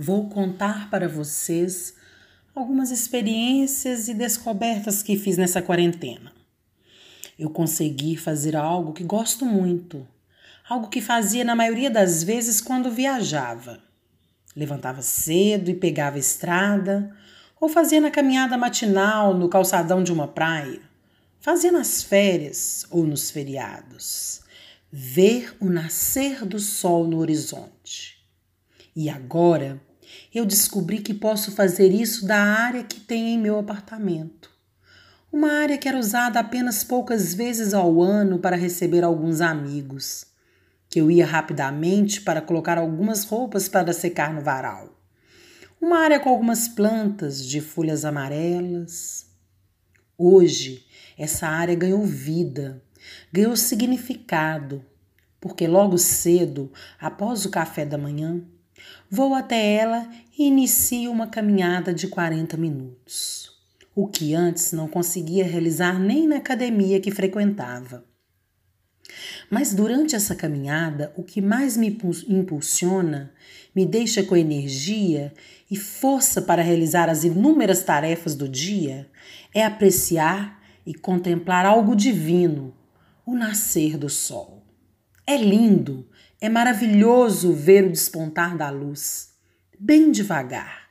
vou contar para vocês algumas experiências e descobertas que fiz nessa quarentena. Eu consegui fazer algo que gosto muito, algo que fazia na maioria das vezes quando viajava. Levantava cedo e pegava a estrada, ou fazia na caminhada matinal no calçadão de uma praia. Fazia nas férias ou nos feriados. Ver o nascer do sol no horizonte. E agora eu descobri que posso fazer isso da área que tem em meu apartamento. Uma área que era usada apenas poucas vezes ao ano para receber alguns amigos, que eu ia rapidamente para colocar algumas roupas para secar no varal. Uma área com algumas plantas de folhas amarelas. Hoje, essa área ganhou vida, ganhou significado, porque logo cedo, após o café da manhã, Vou até ela e inicio uma caminhada de 40 minutos, o que antes não conseguia realizar nem na academia que frequentava. Mas durante essa caminhada, o que mais me impulsiona, me deixa com energia e força para realizar as inúmeras tarefas do dia, é apreciar e contemplar algo divino, o nascer do sol. É lindo, é maravilhoso ver o despontar da luz, bem devagar,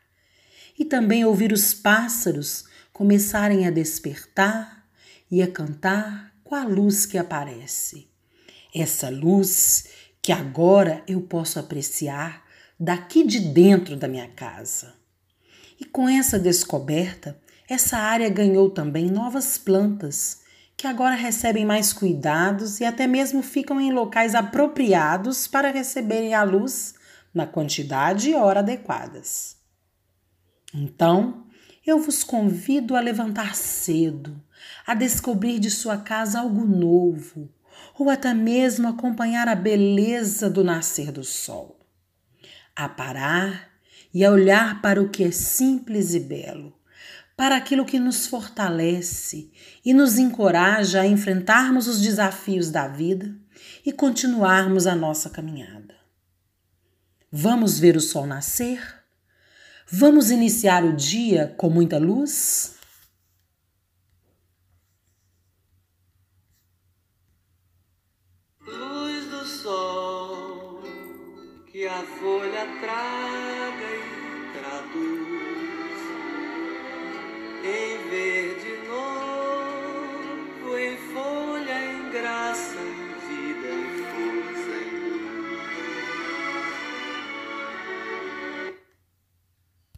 e também ouvir os pássaros começarem a despertar e a cantar com a luz que aparece. Essa luz que agora eu posso apreciar daqui de dentro da minha casa. E com essa descoberta, essa área ganhou também novas plantas que agora recebem mais cuidados e até mesmo ficam em locais apropriados para receberem a luz na quantidade e hora adequadas. Então, eu vos convido a levantar cedo, a descobrir de sua casa algo novo, ou até mesmo acompanhar a beleza do nascer do sol. A parar e a olhar para o que é simples e belo, para aquilo que nos fortalece e nos encoraja a enfrentarmos os desafios da vida e continuarmos a nossa caminhada. Vamos ver o sol nascer? Vamos iniciar o dia com muita luz? Luz do sol que a folha traga e traduz